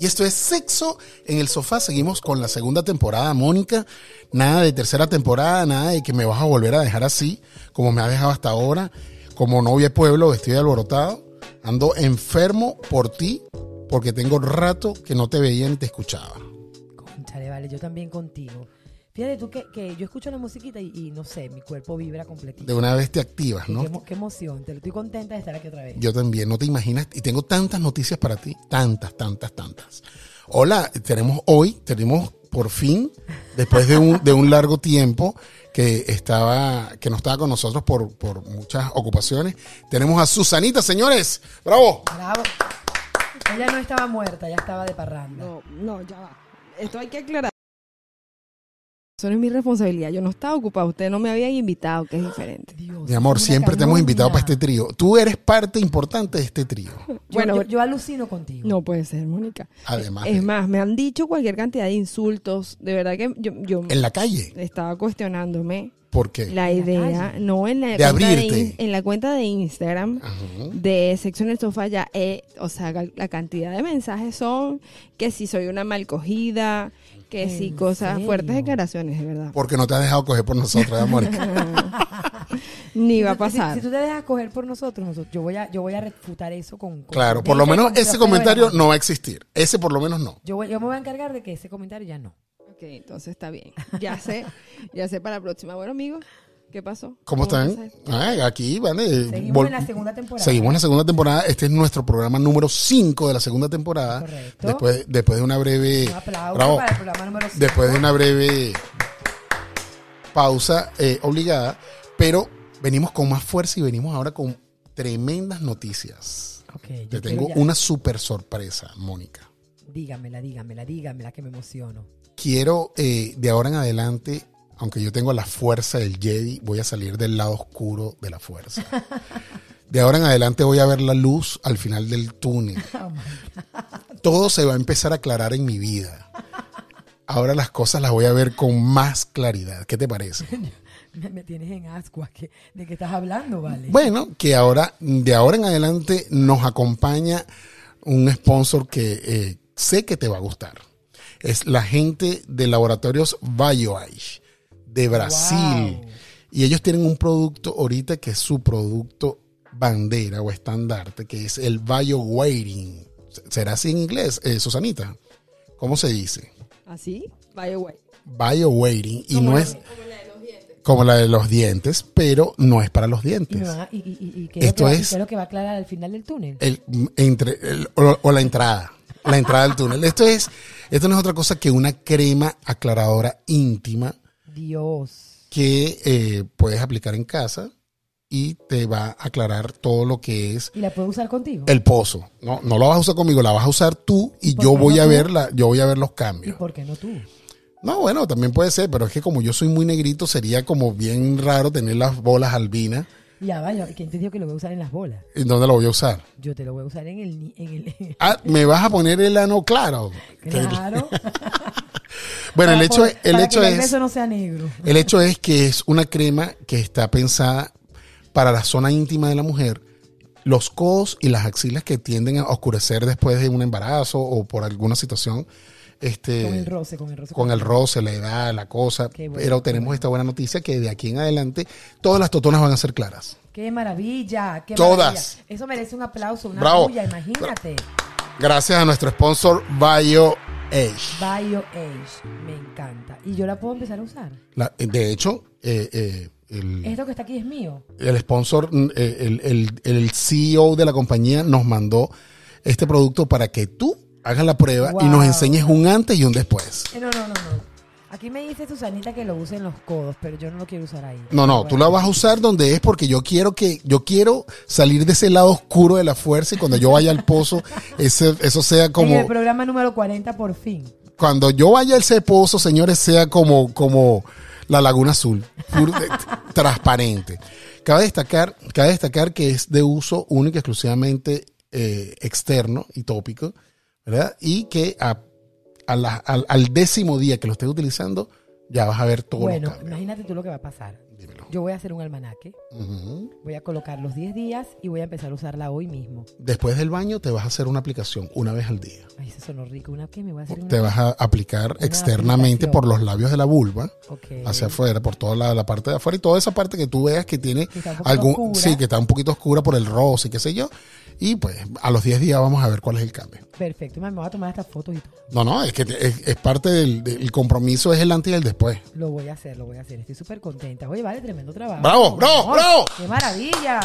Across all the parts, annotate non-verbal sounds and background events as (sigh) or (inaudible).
Y esto es Sexo en el Sofá. Seguimos con la segunda temporada, Mónica. Nada de tercera temporada, nada de que me vas a volver a dejar así, como me has dejado hasta ahora, como novia pueblo, de alborotado. Ando enfermo por ti, porque tengo rato que no te veía ni te escuchaba. Conchale, vale, yo también contigo. Fíjate tú que, que yo escucho la musiquita y, y no sé, mi cuerpo vibra completito. De una vez te activas, ¿no? Qué emoción, te estoy contenta de estar aquí otra vez. Yo también, no te imaginas. Y tengo tantas noticias para ti. Tantas, tantas, tantas. Hola, tenemos hoy, tenemos por fin, después de un, de un largo tiempo que estaba, que no estaba con nosotros por, por muchas ocupaciones, tenemos a Susanita, señores. ¡Bravo! Bravo. Ella no estaba muerta, ya estaba de parranda. No, no, ya va. Esto hay que aclarar. Eso no es mi responsabilidad. Yo no estaba ocupada. Ustedes no me habían invitado, que es diferente. Dios, Mi amor, siempre te hemos invitado para este trío. Tú eres parte importante de este trío. (laughs) Bueno, yo, yo alucino contigo. No puede ser, Mónica. Además, Es de- más, me han dicho cualquier cantidad de insultos. De verdad que yo, yo en la calle. estaba cuestionándome ¿Por qué? la En la idea, no en la, De cuenta de, abrirte. in- en la cuenta de Instagram Ajá. de Sexo en el Sofá ya, eh, o sea, la la cantidad de mensajes son que si soy una mal cogida, que ¿En cosas, serio? fuertes declaraciones, de verdad. Porque no te has dejado coger por nosotros, ¿eh, (laughs) Mónica. Ni va a pasar. Si, tú te dejas coger por nosotros, nosotros- yo voy a, yo voy a refutar eso con. con Claro, por lo menos ese comentario no va a existir. Ese por lo menos no. Yo, voy- yo me voy a encargar de que ese comentario ya no. Ok, entonces está bien. Ya sé, ya sé para la próxima. Bueno, amigos, ¿qué pasó? ¿Cómo están? Ay, aquí, ¿vale? Seguimos Vol- en la segunda temporada. Seguimos en la segunda temporada. Este es nuestro programa número 5 de la segunda temporada. Correcto. Después, después de una breve. Un aplauso Bravo. para el programa número cinco. Después de una breve pausa eh, obligada. Pero venimos con más fuerza y venimos ahora con tremendas noticias. Ok, yo Te tengo una super sorpresa, Mónica. Dígamela, dígamela, dígamela que me emociono. Quiero eh, de ahora en adelante, aunque yo tengo la fuerza del Jedi, voy a salir del lado oscuro de la fuerza. (laughs) De ahora en adelante voy a ver la luz al final del túnel. Oh Todo se va a empezar a aclarar en mi vida. Ahora las cosas las voy a ver con más claridad. ¿Qué te parece? (laughs) Me, tienes en ascuas. ¿De qué estás hablando, vale? Bueno, que ahora, de ahora en adelante, nos acompaña un sponsor que eh, sé que te va a gustar. Es la gente de laboratorios BioAge de Brasil. Wow. Y ellos tienen un producto ahorita que es su producto bandera o estandarte, que es el BioWeighting. ¿Será así en inglés, eh, Susanita? ¿Cómo se dice? ¿Así? Güey. BioWeighting. Y no la- es como la de los dientes, pero no es para los dientes. y, y- y- qué Esto es, lo que va, y es- qué es lo que va a aclarar al final del túnel. el, entre, el- o, o la entrada, la entrada del túnel. Esto es, esto no es otra cosa que una crema aclaradora íntima Dios. que eh, puedes aplicar en casa y te va a aclarar todo lo que es ¿Y la puedo usar contigo? el pozo. No, no lo vas a usar conmigo, la vas a usar tú y ¿Por yo voy no a tú? ver la, yo voy a ver los ¿Y cambios. por qué no tú? No, bueno, también puede ser, pero es que como yo soy muy negrito, sería como bien raro tener las bolas albinas. Ya vaya, ¿quién te dijo que lo voy a usar en las bolas? ¿En dónde lo voy a usar? Yo te lo voy a usar en el... En el Ah, me vas a poner el ano claro. (laughs) claro. (laughs) Bueno, el hecho, poder- el para hecho que el es, beso no sea negro. el hecho es que es una crema que está pensada para la zona íntima de la mujer, los codos y las axilas que tienden a oscurecer después de un embarazo o por alguna situación, este, Con el roce, con el roce. con el roce, la edad, la cosa. Bueno, pero tenemos bueno. esta buena noticia que de aquí en adelante todas las totonas van a ser claras. ¡Qué maravilla! ¡Qué Todas. maravilla! Eso merece un aplauso, una Bravo. bulla, imagínate. Gracias a nuestro sponsor Bio Age. Bio Age, me encanta. ¿Y yo la puedo empezar a usar? La- de hecho, eh, eh, el, Esto que está aquí es mío. el sponsor, mm, eh, el, el- el CEO de la compañía nos mandó este producto para que tú hagas la prueba y nos enseñes un antes y un después. Eh, no, no, no, no. Aquí me dice Susanita que lo use en los codos, pero yo no lo quiero usar ahí. No, no, Bueno. tú la vas a usar donde es porque yo quiero que yo quiero salir de ese lado oscuro de la fuerza y cuando yo vaya al pozo (laughs) ese, eso sea En el como programa número 40 por fin. cuando yo vaya a ese pozo, señores, sea como como la Laguna Azul, (laughs) transparente. Cabe destacar, cabe destacar que es de uso único y exclusivamente eh, externo y tópico, ¿verdad? Y que a- a la- al, al décimo día que lo estés utilizando, ya vas a ver todo Bueno, imagínate tú lo que va a pasar. Dímelo. Yo voy a hacer un almanaque, voy a colocar los 10 días y voy a empezar a usarla hoy mismo. Después del baño te vas a hacer una aplicación una vez al día. Ay, eso sonó rico. ¿Una qué? Me voy a hacer una... Te vas a aplicar externamente aplicación. por los labios de la vulva, Ok. hacia afuera, por toda la, la parte de afuera y toda esa parte que tú veas que tiene Que algún, oscura. sí, que está un poquito oscura por el rosa y qué sé yo. Y pues a los 10 días vamos a ver cuál es el cambio. Perfecto. Me voy a tomar estas fotos y todo. No, no, es que es, es parte del, del compromiso, es el antes y el después. Lo voy a hacer, lo voy a hacer. Estoy súper contenta. Oye, vale, tremendo trabajo. ¡Bravo, bravo, Amor, bravo! ¡Qué maravilla!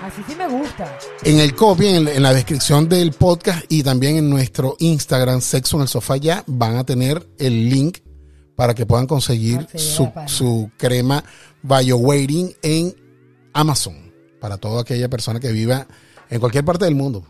Así sí me gusta. En el copy, en, en la descripción del podcast y también en nuestro Instagram, Sexo en el Sofá ya, van a tener el link para que puedan conseguir su, su crema BioWaiting en Amazon. Para toda aquella persona que viva en cualquier parte del mundo,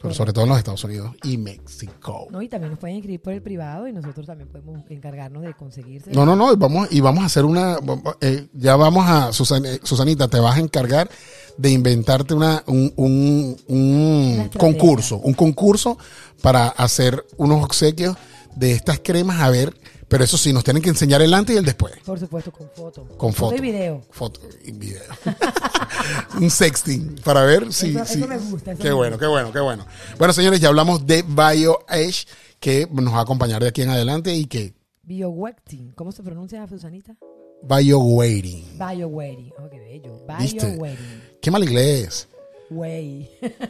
pero sobre todo en los Estados Unidos y México. No, y también nos pueden escribir por el privado y nosotros también podemos encargarnos de conseguirse. No, no, no, y vamos, y vamos a hacer una, eh, ya vamos a, Susan- eh, Susanita, te vas a encargar de inventarte una, un, un- un concurso, un concurso para hacer unos obsequios de estas cremas, a ver, pero eso sí, nos tienen que enseñar el antes y el después. Por supuesto, con foto. Con foto. y video. Foto y video. (laughs) un sexting para ver si. Eso- me gusta, eso Qué me bueno, gusta. qué bueno, qué bueno. Bueno, señores, ya hablamos de BioEdge, que nos va a acompañar de aquí en adelante y que BioWeighting. ¿Cómo se pronuncia, Susanita? BioWaiting. BioWeighting. Oh, qué bello. ¿Viste? BioWeighting. Qué mal inglés. Way. (laughs)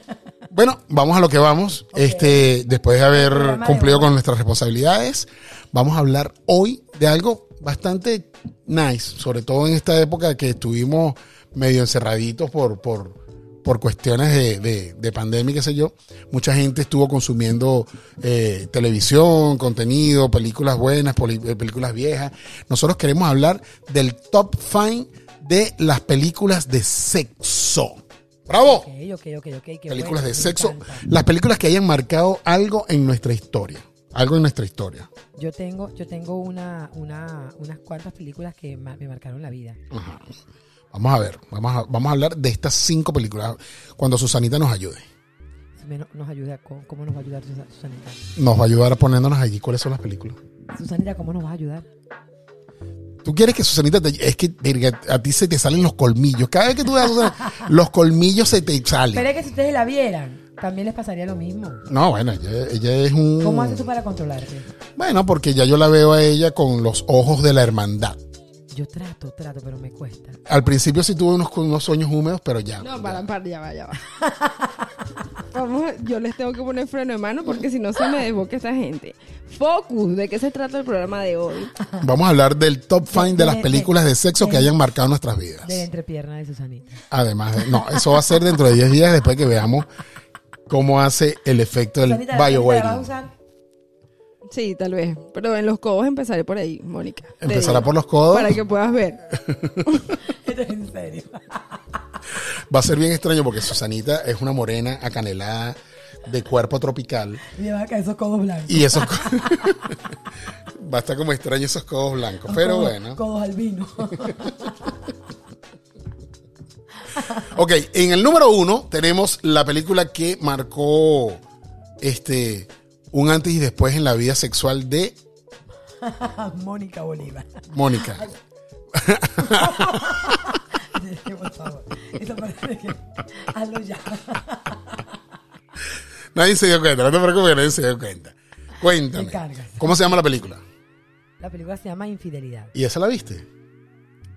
Bueno, vamos a lo que vamos. Este, después de haber de cumplido con nuestras responsabilidades, vamos a hablar hoy de algo bastante nice, sobre todo en esta época que estuvimos medio encerraditos por, por, por cuestiones de, de- de pandemia, qué sé yo. Mucha gente estuvo consumiendo eh, televisión, contenido, películas buenas, eh, películas viejas. Nosotros queremos hablar del top 5 de las películas de sexo. ¡Bravo! Películas bueno, de sexo, encanta. las películas que hayan marcado algo en nuestra historia, algo en nuestra historia. Yo tengo, yo tengo una, una, unas cuantas películas que ma- me marcaron la vida. Vamos a ver, vamos a, vamos a hablar de estas cinco películas cuando Susanita nos ayude. Si me- nos ayuda, ¿cómo nos va a ayudar Susa- Susanita? Nos va a ayudar poniéndonos allí cuáles son las películas. Susanita, ¿cómo nos vas a ayudar? Tú quieres que Susanita te, es que a ti se te salen los colmillos. Cada vez que tú Susana, los colmillos se te Pero salen. es que si ustedes la vieran, también les pasaría lo mismo. No, bueno, ella, ella es un ¿Cómo haces tú para controlarte? Bueno, porque ya yo la veo a ella con los ojos de la hermandad. Yo trato, trato, pero me cuesta. Al principio sí tuve unos, unos sueños húmedos, pero ya. No, ya. para, para, ya va, ya va. (laughs) Vamos, yo les tengo que poner freno de mano porque si no se me desboca esta gente. Focus, ¿de qué se trata el programa de hoy? Vamos a hablar del top 5 de las películas de sexo que hayan marcado nuestras vidas. De la entrepierna de Susanita. Además, de- no, eso va a ser dentro de 10 días después que veamos cómo hace el efecto del Susanita, ¿la vas a BioWaiting. usar? Sí, tal vez. Pero en los codos empezaré por ahí, Mónica. Empezará por los codos. Para que puedas ver. (laughs) Esto es en serio. Va a ser bien extraño porque Susanita es una morena acanelada de cuerpo tropical. Y le va a caer esos codos blancos. Y esos (laughs) va a estar como extraño esos codos blancos. Pero Codos- bueno. Codos al vino. (laughs) (laughs) Ok, en el número uno tenemos la película que marcó este un antes y después en la vida sexual de (laughs) Mónica Bolívar. Mónica. (laughs) Por favor. Eso parece que. Hazlo ya. Nadie se dio cuenta, no te preocupes, nadie se dio cuenta. Cuéntame. ¿Cómo se llama la película? La película se llama Infidelidad. ¿Y esa la viste?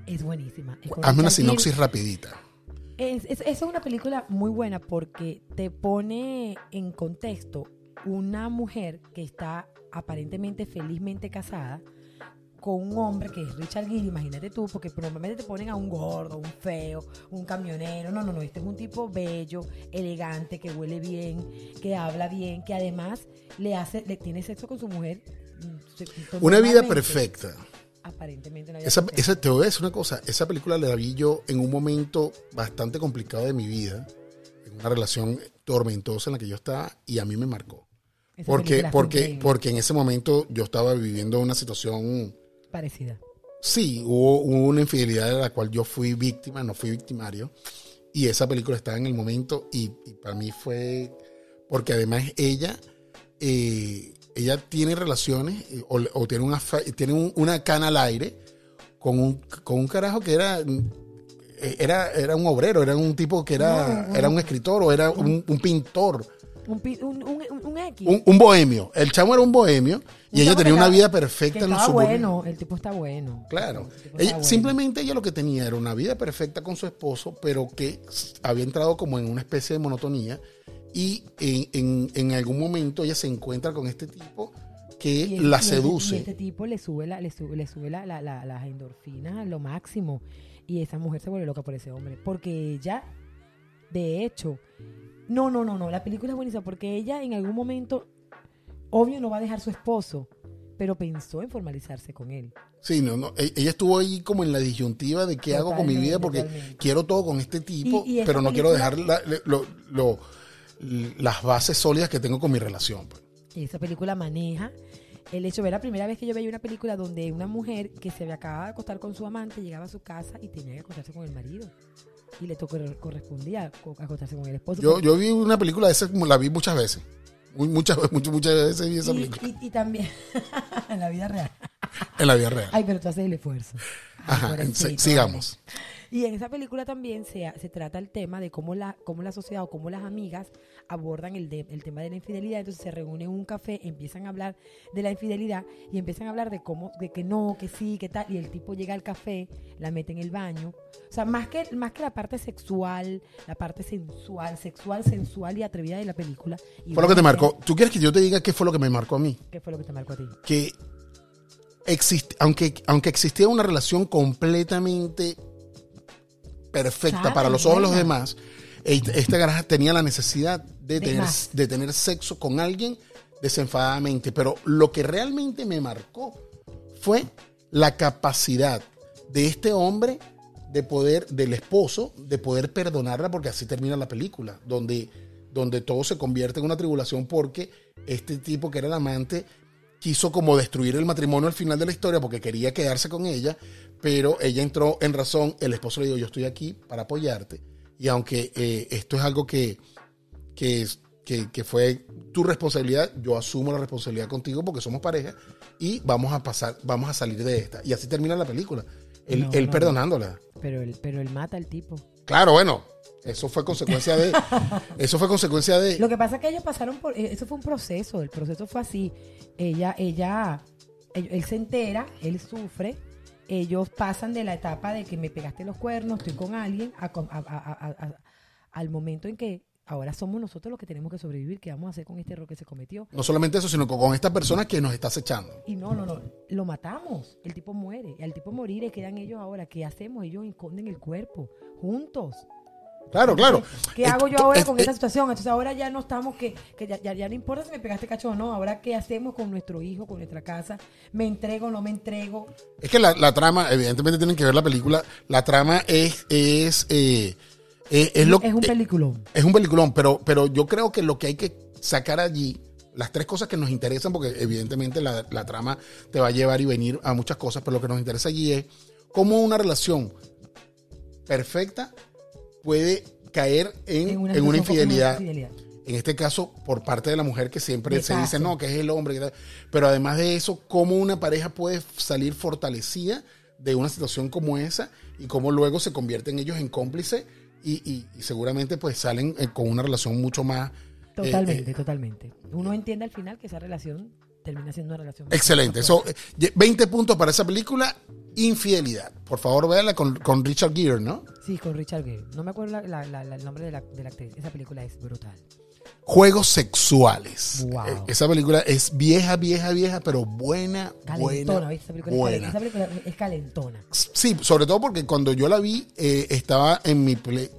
Es buenísima. Es Hazme una sinopsis rapidita. Es, es- es una película muy buena porque te pone en contexto una mujer que está aparentemente felizmente casada con un hombre que es Richard Gere, imagínate tú, porque normalmente te ponen a un gordo, un feo, un camionero. No, no, no, este es un tipo bello, elegante, que huele bien, que habla bien, que además le hace, le tiene sexo con su mujer. mm, Una vida perfecta. Aparentemente una vida Esa, esa, te voy a decir una cosa. Esa película la vi yo en un momento bastante complicado de mi vida. En una relación tormentosa en la que yo estaba y a mí me marcó. Esa Porque, porque, porque en ese momento yo estaba viviendo una situación parecida. Sí, hubo, hubo una infidelidad de la cual yo fui víctima, no fui victimario. Y esa película estaba en el momento y, y para mí fue, porque además ella, eh, ella tiene relaciones eh, o, o tiene, una, tiene un- una cana al aire con un, con un carajo que era era, era un obrero, era un tipo que era, era un escritor o era un, un pintor. Un, pi- un, un, un- un X. Un, un bohemio. El chamo era un bohemio y ella tenía una vida perfecta que en los suburbios. bueno, el tipo está bueno. Claro. El tipo Ella- está bueno. Simplemente ella lo que tenía era una vida perfecta con su esposo, pero que había entrado como en una especie de monotonía y en, en- en algún momento ella se encuentra con este tipo que Y el- la seduce. Y este tipo le sube, la, le sube, le sube la- la- la- las endorfinas a lo máximo. Y esa mujer se vuelve loca por ese hombre. Porque ella, de hecho, no, no, no, no. La película es buenísima porque ella en algún momento, obvio, no va a dejar su esposo, pero pensó en formalizarse con él. Sí, no, no. e- Ella estuvo ahí como en la disyuntiva de qué hago con mi vida porque Totalmente. quiero todo con este tipo, Y- y esa pero no quiero dejar película- la- lo- lo- las bases sólidas que tengo con mi relación. pues. Y esa película maneja el hecho, era la primera vez que yo veía una película donde una mujer que se había acabado de acostar con su amante llegaba a su casa y tenía que acostarse con el marido. Y le tocó, correspondía co- acostarse con el esposo. Yo, yo vi una película de esa, la vi muchas veces. Muchas, (laughs) muchas, muchas veces vi esa y, película. y- y también (laughs) en la vida real. En la vida real. Ay, pero tú haces el esfuerzo. Ay, Ajá, sigamos. vale. Y en esa película también se, se trata el tema de cómo la, cómo la sociedad o cómo las amigas abordan el, de- el tema de la infidelidad. Entonces se reúnen en un café, empiezan a hablar de la infidelidad y empiezan a hablar de cómo, de que no, que sí, que tal. Y el tipo llega al café, la mete en el baño. O sea, más que, más que la parte sexual, la parte sensual, sexual, sensual y atrevida de la película. y Fue lo que te marcó. ¿Tú quieres que yo te diga qué fue lo que me marcó a mí? ¿Qué fue lo que te marcó a ti? Que exist- aunque, aunque existía una relación completamente perfecta para los ojos de los demás, e- esta garaja tenía la necesidad de, tener, de tener sexo con alguien desenfadadamente. Pero lo que realmente me marcó fue la capacidad de este hombre de poder, del esposo, de poder perdonarla, porque así termina la película, donde, donde todo se convierte en una tribulación porque este tipo que era el amante quiso como destruir el matrimonio al final de la historia porque quería quedarse con ella, pero ella entró en razón, el esposo le dijo, yo estoy aquí para apoyarte, y aunque eh, esto es algo que, que, que, que fue tu responsabilidad, yo asumo la responsabilidad contigo porque somos pareja y vamos a pasar, vamos a salir de esta. Y así termina la película. Él, No, él no, perdonándola. Pero él, pero él mata al tipo. Claro, bueno, eso fue consecuencia de. (laughs) eso fue consecuencia de. Lo que pasa es que ellos pasaron por, eh, eso fue un proceso, el proceso fue así. Ella, ella, él, él se entera, él sufre, ellos pasan de la etapa de que me pegaste los cuernos, estoy con alguien, a a- a- al momento en que ahora somos nosotros los que tenemos que sobrevivir, ¿qué vamos a hacer con este error que se cometió? No solamente eso, sino con, con esta persona que nos está acechando. Y no, no, no, lo matamos, el tipo muere, y al tipo morir, quedan ellos ahora, ¿qué hacemos? Ellos esconden el cuerpo, juntos. Claro, claro. ¿Qué hago yo ahora eh, con esta situación? Entonces ahora ya no estamos que, que ya, ya- ya no importa si me pegaste cacho o no. Ahora qué hacemos con nuestro hijo, con nuestra casa. ¿Me entrego o no me entrego? Es que la, la trama, evidentemente tienen que ver la película. La trama es, es, eh, eh, es lo es un peliculón. Es un peliculón, pero, pero yo creo que lo que hay que sacar allí, las tres cosas que nos interesan, porque evidentemente la, la trama te va a llevar y venir a muchas cosas, pero lo que nos interesa allí es cómo una relación perfecta puede caer en, en una, infidelidad. infidelidad. En este caso, por parte de la mujer que siempre se dice, no, que es el hombre. Pero además de eso, cómo una pareja puede salir fortalecida de una situación como esa y cómo luego se convierten ellos en cómplices y, y- y seguramente pues salen eh, con una relación mucho más... eh, Totalmente, eh, totalmente. Uno entiende al final que esa relación termina siendo una relación. excelente. Eso, fuerte. eh, 20 puntos para esa película, Infidelidad. Por favor, véanla con, con Richard Gere, ¿no? Sí, con Richard Gere. No me acuerdo la- la- la- la- el nombre de la, de la actriz. Esa película es brutal. Juegos sexuales. Wow. Eh, esa película es vieja, vieja, vieja, pero buena, Calentona, buena, ¿viste? Esa película, es buena. esa película es calentona. Sí, sobre todo porque cuando yo la vi, eh, estaba en mi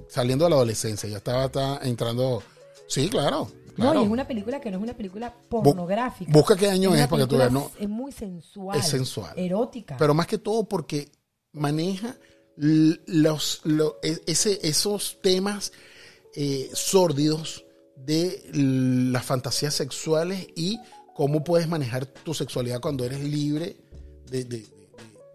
saliendo de la adolescencia, ya estaba, estaba entrando. Sí, claro. No, y es una película que no es una película pornográfica. busca qué año una es para que tú veas, ¿no? Es muy sensual. Es sensual. Erótica. Pero más que todo porque maneja los, lo- e- ese, esos temas eh, sórdidos de las fantasías sexuales y cómo puedes manejar tu sexualidad cuando eres libre de, de-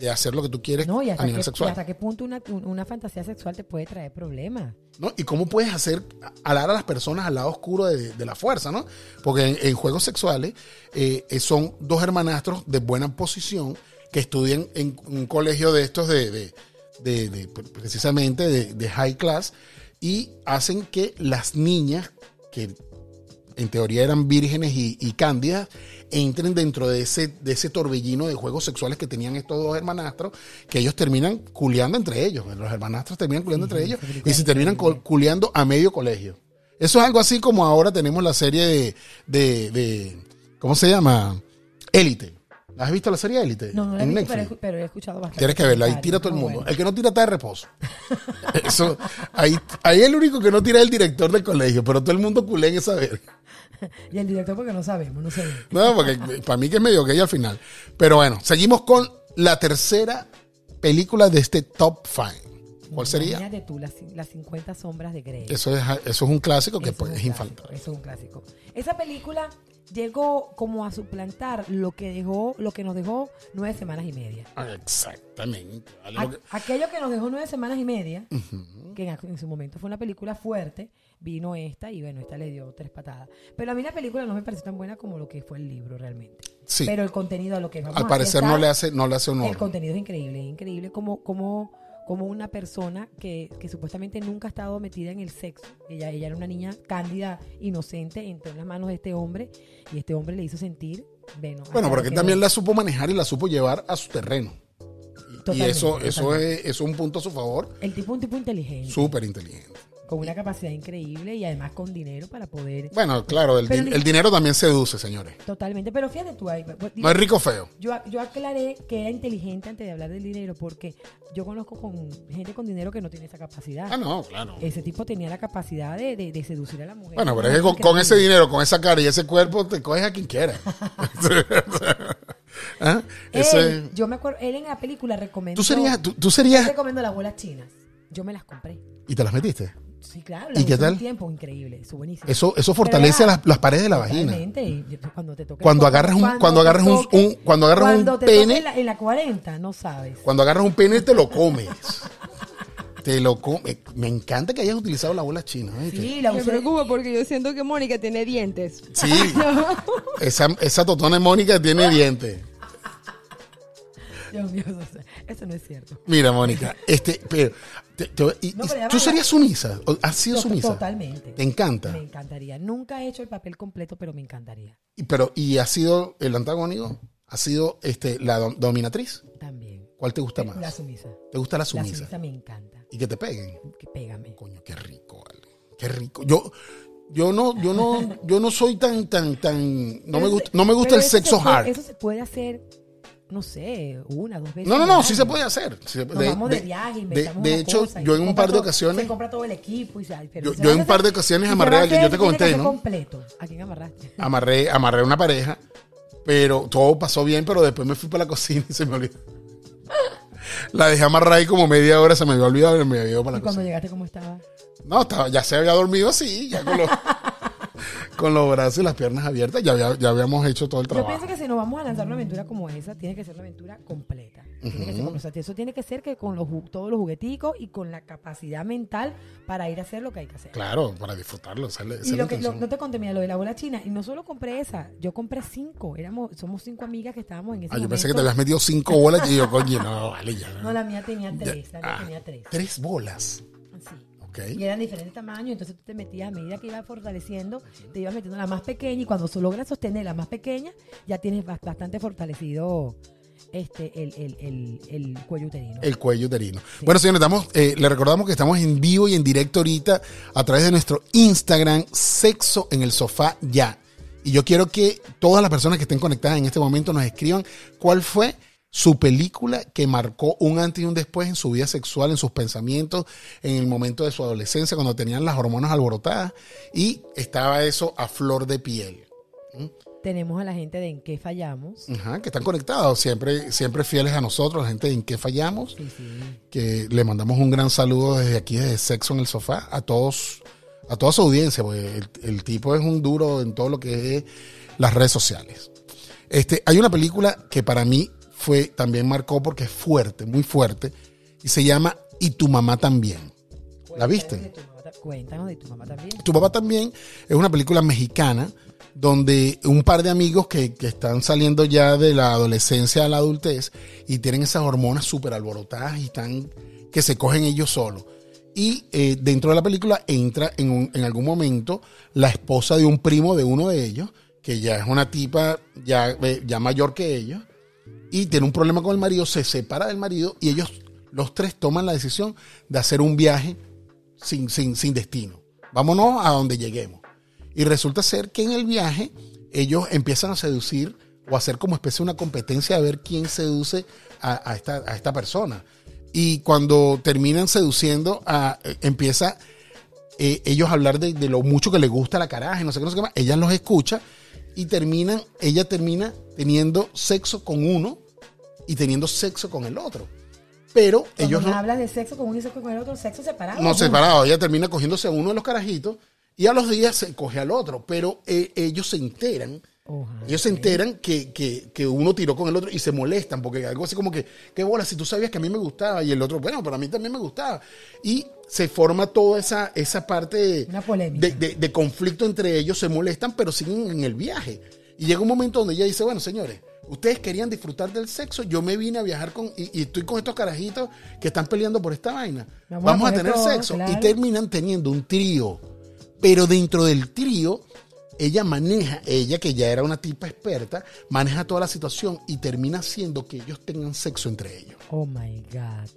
de- hacer lo que tú quieres no, y a nivel y sexual. hasta qué punto una, un- una fantasía sexual te puede traer problemas. ¿no? Y cómo puedes hacer alar a las personas al lado oscuro de, de la fuerza, ¿no? Porque en, en juegos sexuales eh, eh, son dos hermanastros de buena posición que estudien en un colegio de estos de, de- de- de- precisamente de, de high class y hacen que las niñas que en teoría eran vírgenes y, y cándidas, entren dentro de ese, de ese torbellino de juegos sexuales que tenían estos dos hermanastros, que ellos terminan culeando entre ellos. Los hermanastros terminan culeando entre ellos y se terminan cu- culeando a medio colegio. Eso es algo así como ahora tenemos la serie de, de, de- ¿cómo se llama? Élite. ¿Has visto la serie Élite? No, no la he visto, pero, Netflix. he- pero he escuchado bastante. Tienes que verla, ahí tira todo el mundo. El que no tira está de reposo. Eso, ahí, ahí el único que no tira es el director del colegio, pero todo el mundo culé en esa verga. (laughs) Y el director porque no sabemos, no sabemos. No, porque para mí que es medio gay al final. Pero bueno, seguimos con la tercera película de este top 5. ¿Cuál sería? Tú, las, las 50 sombras de Grey. Eso es, eso es un clásico que Eso pues, es infaltable. Eso es un clásico. Esa película llegó como a suplantar lo que dejó, lo que nos dejó nueve semanas y media. Ah, Exactamente. Aquello que nos dejó nueve semanas y media, que en, en su momento fue una película fuerte, vino esta y bueno, esta le dio tres patadas. Pero a mí la película no me pareció tan buena como lo que fue el libro realmente. Sí. Pero el contenido a lo que vamos Al a parecer no le hace, no le hace El honor. contenido es increíble, es increíble como, como, como una persona que, que supuestamente nunca ha estado metida en el sexo. Ella, ella era una niña cándida, inocente, entró en las manos de este hombre y este hombre le hizo sentir, bueno, Bueno, porque que- también la supo manejar y la supo llevar a su terreno. Y- Totalmente, eso, eso, es, eso es un punto a su favor. El tipo es un tipo inteligente, Súper inteligente. Con una capacidad increíble y además con dinero para poder... Bueno, claro, el, Pero di- el dinero también seduce, señores. Totalmente, pero fíjate tú ahí. pues, No es rico feo. Yo, yo aclaré que era inteligente antes de hablar del dinero porque yo conozco con gente con dinero que no tiene esa capacidad. Ah, no, claro. Ese tipo tenía la capacidad de, de- de seducir a la mujer. Bueno, pero es que con, ese dinero, con esa cara y ese cuerpo, te coges a quien quiera. (laughs) (laughs) ¿Ah? Él, yo me acuerdo, él en la película recomendó. Tú serías, tú, tú Él serías, recomendó las bolas chinas. Yo me las compré. y te las metiste. Sí, claro. ¿Y qué un tal? tiempo increíble. Eso buenísimo. Eso, eso fortalece las, las paredes de la vagina. Cuando te toque Cuando agarras un- cuando agarras un- cuando agarras un cuando te pene- En la, en la 40, no sabes. Cuando agarras un pene, te lo comes. te lo comes. Me encanta que hayas utilizado la bola china. ¿viste? Sí, la Me preocupa porque yo siento que Mónica tiene dientes. Sí. (laughs) esa, esa totona de Mónica tiene (laughs) dientes. Dios mío, eso, eso no es cierto. Mira, Mónica, este, pero, te- te- y- No, y- pero ya ¿tú va, serías sumisa? ¿O ¿Has sido To- sumisa? Totalmente. ¿Te encanta? Me encantaría. Nunca he hecho el papel completo, pero me encantaría. Y, pero, ¿y ha sido el antagónico? ¿Ha sido este, la dom- dominatriz? También. ¿Cuál te gusta La más? sumisa. ¿Te gusta la La sumisa? sumisa me encanta. Y que te peguen. Que pégame. Coño, qué rico, vale. Qué rico. Yo, yo no, yo no, yo no soy tan, tan, tan. No me gusta, no me gusta pero el eso sexo puede- hard. Eso se puede hacer, no sé, una, dos veces. No, no, no, sí se puede hacer. Se- Nos vamos de, viaje, de- inventamos de una hecho, cosa y yo en un par de todo- ocasiones, Se compra todo el equipo y pero Yo- en un par de ocasiones amarré a alguien, yo te conté, ¿no? completo. ¿A quién amarraste? (laughs) amarré, amarré una pareja, pero todo pasó bien, pero después me fui para la cocina y se me olvidó. La dejé amarrada ahí como media hora, se me había olvidado y me había ido para ¿Y la cuando cocina. llegaste cómo estaba? No, estaba, ya se había dormido así, ya con los, (laughs) con los brazos y las piernas abiertas, ya, había- ya habíamos hecho todo el Yo trabajo. pienso que si nos vamos a lanzar una aventura como esa, tiene que ser una aventura completa. Tiene que ser. O sea, eso tiene que ser que con los, todos los jugueticos y con la capacidad mental para ir a hacer lo que hay que hacer. Claro, para disfrutarlo. esa es Y lo que, lo- no te conté, mira, lo de la bola china. Y no solo compré esa, yo compré cinco. Éramos, somos cinco amigas que estábamos en ese Ah, yo pensé que te habías metido cinco bolas y yo, coño, no, vale, ya. No, la mía tenía Ya- tres. La mía ah, tenía tres. Tres bolas. Sí. Y eran diferentes tamaños, entonces tú te metías a medida que ibas fortaleciendo, te ibas metiendo la más pequeña y cuando logras sostener la más pequeña, ya tienes bas- bastante fortalecido este el, el, el, el cuello uterino. El cuello uterino. Bueno, señores, estamos, eh, le recordamos que estamos en vivo y en directo ahorita a través de nuestro Instagram, Sexo en el Sofá Ya. Y yo quiero que todas las personas que estén conectadas en este momento nos escriban cuál fue su película que marcó un antes y un después en su vida sexual, en sus pensamientos, en el momento de su adolescencia, cuando tenían las hormonas alborotadas y estaba eso a flor de piel. Tenemos a la gente de en qué fallamos. Ajá, que están conectados, siempre, siempre fieles a nosotros, la gente de en qué fallamos. Sí, sí. que le mandamos un gran saludo desde aquí, desde Sexo en el Sofá, a todos, a toda su audiencia, porque el, el tipo es un duro en todo lo que es las redes sociales. Este, hay una película que para mí fue, también marcó porque es fuerte, muy fuerte, y se llama Y tu mamá también. ¿La viste? de tu mamá ta- Cuéntanos de tu mamá también. Tu papá también es una película mexicana donde un par de amigos que, que están saliendo ya de la adolescencia a la adultez y tienen esas hormonas súper alborotadas y están que se cogen ellos solos. Y eh, dentro de la película entra en, un- en algún momento la esposa de un primo de uno de ellos, que ya es una tipa ya, eh, ya mayor que ellos, y tiene un problema con el marido, se separa del marido y ellos, los tres, toman la decisión de hacer un viaje sin, sin, sin destino. Vámonos a donde lleguemos. Y resulta ser que en el viaje ellos empiezan a seducir o a hacer como especie de una competencia a ver quién seduce a, esta, a esta persona. Y cuando terminan seduciendo, eh, empieza eh, ellos a hablar de, de lo mucho que les gusta la caraja no sé qué, no sé qué más. Ella los escucha y terminan, ella termina teniendo sexo con uno y teniendo sexo con el otro. Pero Cuando ellos no, hablas de sexo con uno y sexo con el otro, sexo separado. no juntos. separados. Ella termina cogiéndose a uno de los carajitos y a los días se coge al otro. Pero eh, ellos se enteran. Ojalá. Ellos se enteran que, que, que uno tiró con el otro y se molestan porque algo así como que, qué bola, si tú sabías que a mí me gustaba y el otro, bueno, pero a mí también me gustaba. Y se forma toda esa, esa parte de, de- de conflicto entre ellos, se molestan, pero siguen en el viaje. Y llega un momento donde ella dice, bueno, señores, ustedes querían disfrutar del sexo, yo me vine a viajar con, y, y estoy con estos carajitos que están peleando por esta vaina. Vamos Vamos, a tener todo, sexo. claro. Y terminan teniendo un trío. Pero dentro del trío, ella maneja, ella que ya era una tipa experta, maneja toda la situación y termina haciendo que ellos tengan sexo entre ellos. Oh my God.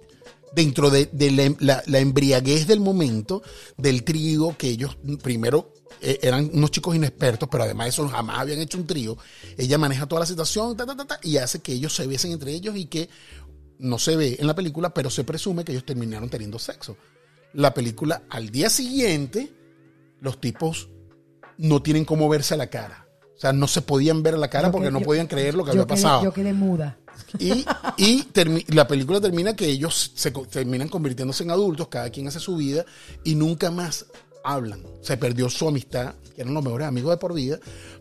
Dentro de, de la, la- la embriaguez del momento, del trío, que ellos primero eh, eran unos chicos inexpertos, pero además de eso jamás habían hecho un trío, ella maneja toda la situación ta, ta, ta, ta, y hace que ellos se besen entre ellos y que no se ve en la película, pero se presume que ellos terminaron teniendo sexo. La película, al día siguiente, los tipos no tienen cómo verse a la cara. O sea, no se podían ver a la cara Yo porque que- no yo- podían creer lo que había quedé- pasado. Yo quedé muda. Y, la película termina que ellos se co- terminan convirtiéndose en adultos, cada quien hace su vida y nunca más hablan. Se perdió su amistad, que eran los mejores amigos de por vida,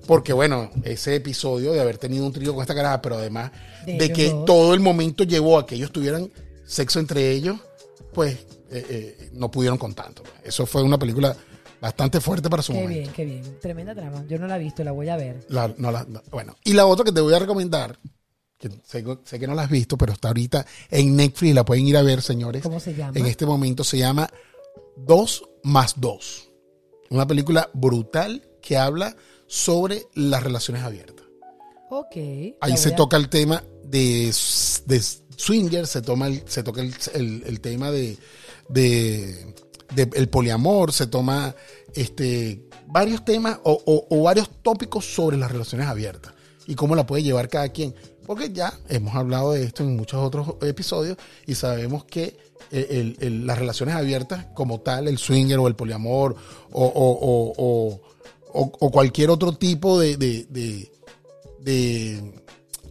porque bueno, ese episodio de haber tenido un trío con esta caraja, pero además De que dos. todo el momento llevó a que ellos tuvieran sexo entre ellos, pues eh, eh, no pudieron con tanto. Eso fue una película bastante fuerte para su Qué momento. bien, qué bien. Tremenda trama. Yo no la he visto, la voy a ver. La- no la- no, bueno, y la otra que te voy a recomendar, que sé, sé que no la has visto, pero está ahorita en Netflix, la pueden ir a ver, señores. ¿Cómo se llama? En este momento se llama Dos más Dos. Una película brutal que habla sobre las relaciones abiertas. Ok. Ahí se a- toca el tema de, de swinger, se, toma el, se toca el, el- el tema de, de- el poliamor, se toma este, varios temas o, o- varios tópicos sobre las relaciones abiertas y cómo la puede llevar cada quien. Porque ya hemos hablado de esto en muchos otros episodios y sabemos que el- el- el- las relaciones abiertas como tal, el swinger o el poliamor o, o- cualquier otro tipo de- de, de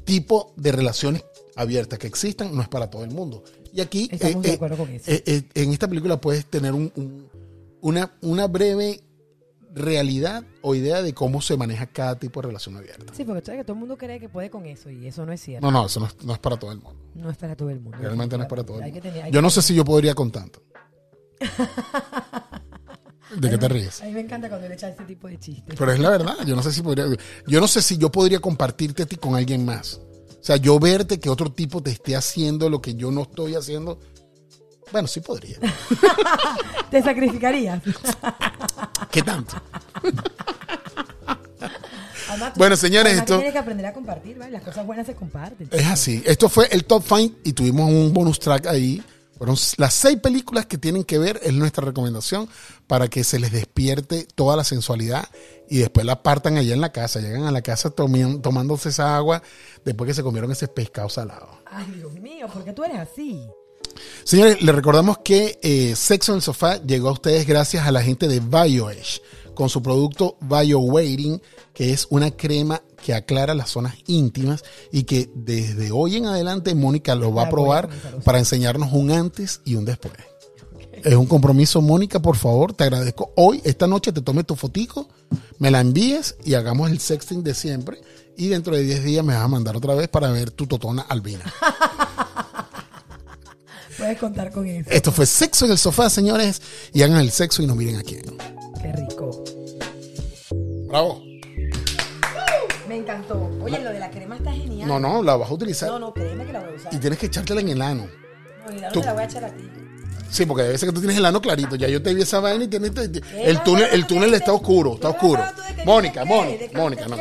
tipo de relaciones abiertas que existan no es para todo el mundo. Y aquí, de con eso. eh, eh, en esta película puedes tener un- un- una, una breve realidad o idea de cómo se maneja cada tipo de relación abierta. Sí, porque que todo el mundo cree que puede con eso y eso no es cierto. No, no, eso no es, no es para todo el mundo. No es para todo el mundo. Realmente no es para todo el Hay que mundo. tener- Yo no sé si yo podría con tanto. (laughs) ¿De qué te ríes? A mí me encanta cuando le echas este tipo de chistes. Pero es la verdad, yo no sé si podría, yo no sé si yo podría compartirte a ti con alguien más. O sea, yo verte que otro tipo te esté haciendo lo que yo no estoy haciendo. Bueno, sí podría. (laughs) ¿Te sacrificarías? ¿Qué tanto? Además, (laughs) Bueno, señores, esto- Tienes que aprender a compartir, ¿vale? Las cosas buenas se comparten. Es así. Esto fue el Top 5 y tuvimos un bonus track ahí. Fueron las seis películas que tienen que ver, es nuestra recomendación, para que se les despierte toda la sensualidad y después la partan allá en la casa. Llegan a la casa tomian- tomándose esa agua después que se comieron ese pescado salado. Ay, Dios mío, ¿por qué tú eres así? Señores, les recordamos que eh, Sexo en el Sofá llegó a ustedes gracias a la gente de BioEdge con su producto BioWaiting, que es una crema que aclara las zonas íntimas y que desde hoy en adelante Mónica lo va a probar para enseñarnos un antes y un después. Es un compromiso, Mónica, por favor, te agradezco. Hoy, esta noche, te tomes tu fotico, me la envíes y hagamos el sexting de siempre. Y dentro de 10 días me vas a mandar otra vez para ver tu totona albina. (laughs) Puedes contar con eso. Esto fue Sexo en el Sofá, señores. Y hagan el sexo y no miren a quién. Qué rico. Bravo. Encantó. Oye, lo de la crema está genial. No, no, la vas a utilizar. No, no, créeme que la voy a usar. Y tienes que echártela en el ano. No, la tú- te la voy a echar a ti. Sí, porque debe ser que tú tienes el ano clarito. Ya yo te vi esa vaina y tienes. ¿Qué El va, túnel, pero el tú túnel está oscuro, ¿qué está a oscuro. Mónica? Mónica, ¿De qué Mónica, no.